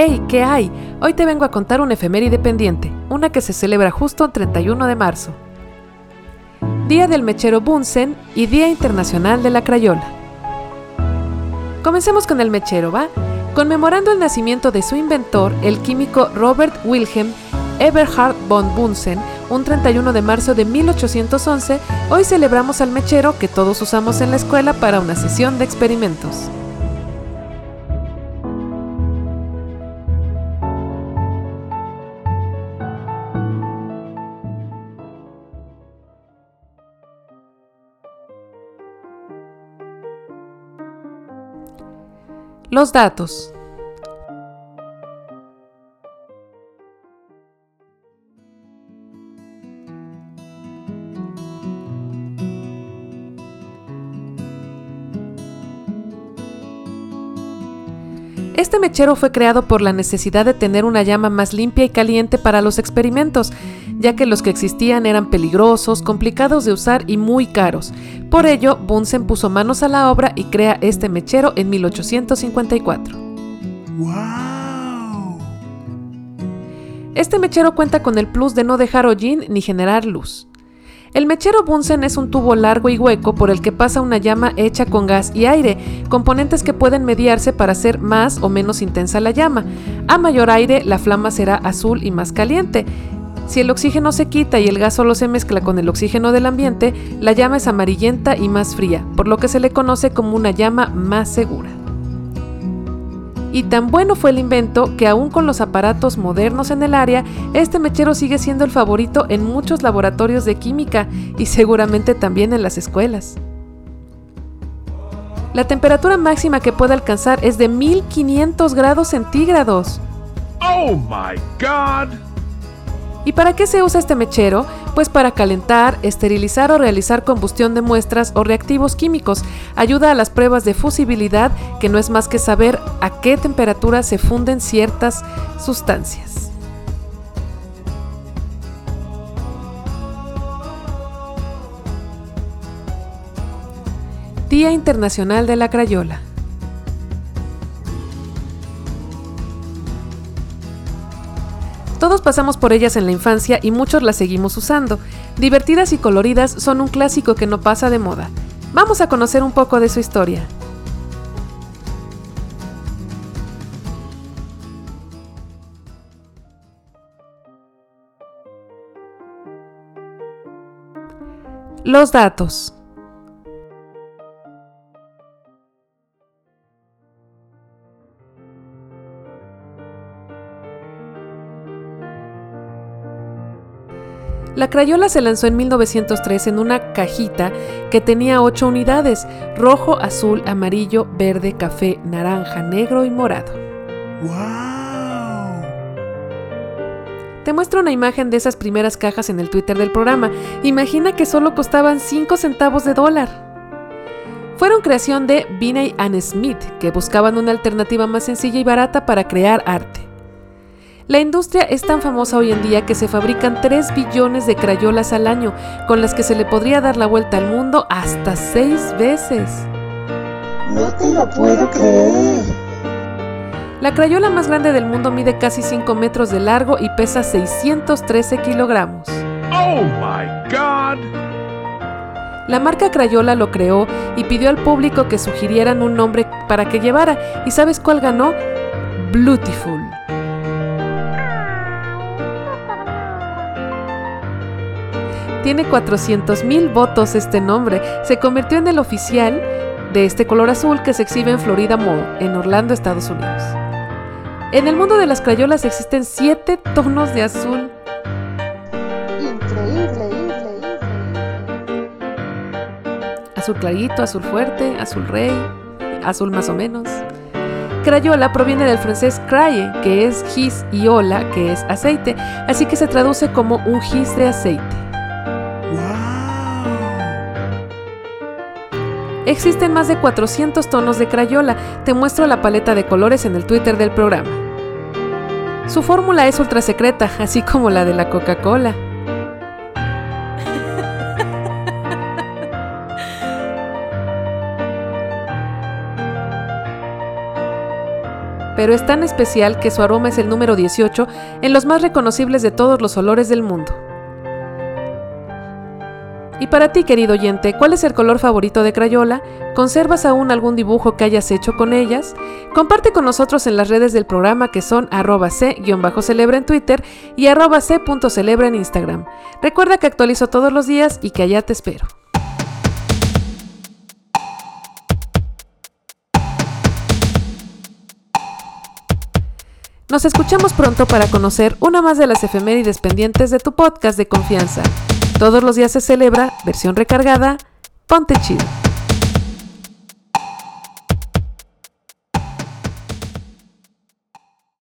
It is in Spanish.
¡Hey! ¿Qué hay? Hoy te vengo a contar una efeméride pendiente, una que se celebra justo el 31 de marzo. Día del mechero Bunsen y Día Internacional de la Crayola. Comencemos con el mechero, ¿va? Conmemorando el nacimiento de su inventor, el químico Robert Wilhelm Eberhard von Bunsen, un 31 de marzo de 1811, hoy celebramos al mechero que todos usamos en la escuela para una sesión de experimentos. Los datos. Este mechero fue creado por la necesidad de tener una llama más limpia y caliente para los experimentos, ya que los que existían eran peligrosos, complicados de usar y muy caros. Por ello, Bunsen puso manos a la obra y crea este mechero en 1854. Este mechero cuenta con el plus de no dejar hollín ni generar luz. El mechero Bunsen es un tubo largo y hueco por el que pasa una llama hecha con gas y aire, componentes que pueden mediarse para hacer más o menos intensa la llama. A mayor aire, la flama será azul y más caliente. Si el oxígeno se quita y el gas solo se mezcla con el oxígeno del ambiente, la llama es amarillenta y más fría, por lo que se le conoce como una llama más segura. Y tan bueno fue el invento que aún con los aparatos modernos en el área, este mechero sigue siendo el favorito en muchos laboratorios de química y seguramente también en las escuelas. La temperatura máxima que puede alcanzar es de 1500 grados centígrados. ¡Oh my God! ¿Y para qué se usa este mechero? Pues para calentar, esterilizar o realizar combustión de muestras o reactivos químicos. Ayuda a las pruebas de fusibilidad, que no es más que saber a qué temperatura se funden ciertas sustancias. Día Internacional de la Crayola. Todos pasamos por ellas en la infancia y muchos las seguimos usando. Divertidas y coloridas son un clásico que no pasa de moda. Vamos a conocer un poco de su historia. Los datos. La Crayola se lanzó en 1903 en una cajita que tenía 8 unidades, rojo, azul, amarillo, verde, café, naranja, negro y morado. ¡Wow! Te muestro una imagen de esas primeras cajas en el Twitter del programa. Imagina que solo costaban 5 centavos de dólar. Fueron creación de Binney and Smith, que buscaban una alternativa más sencilla y barata para crear arte. La industria es tan famosa hoy en día que se fabrican 3 billones de crayolas al año, con las que se le podría dar la vuelta al mundo hasta 6 veces. No te lo puedo creer. La crayola más grande del mundo mide casi 5 metros de largo y pesa 613 kilogramos. ¡Oh my God! La marca Crayola lo creó y pidió al público que sugirieran un nombre para que llevara. ¿Y sabes cuál ganó? Beautiful. Tiene 400.000 votos este nombre. Se convirtió en el oficial de este color azul que se exhibe en Florida Mall, en Orlando, Estados Unidos. En el mundo de las crayolas existen 7 tonos de azul. Increíble, Azul clarito, azul fuerte, azul rey, azul más o menos. Crayola proviene del francés craye, que es gis, y ola, que es aceite, así que se traduce como un gis de aceite. Existen más de 400 tonos de Crayola, te muestro la paleta de colores en el Twitter del programa. Su fórmula es ultra secreta, así como la de la Coca-Cola. pero es tan especial que su aroma es el número 18 en los más reconocibles de todos los olores del mundo. Para ti, querido oyente, ¿cuál es el color favorito de Crayola? ¿Conservas aún algún dibujo que hayas hecho con ellas? Comparte con nosotros en las redes del programa que son arroba c-celebra en Twitter y arroba c.celebra en Instagram. Recuerda que actualizo todos los días y que allá te espero. Nos escuchamos pronto para conocer una más de las efemérides pendientes de tu podcast de confianza. Todos los días se celebra, versión recargada, ponte chido.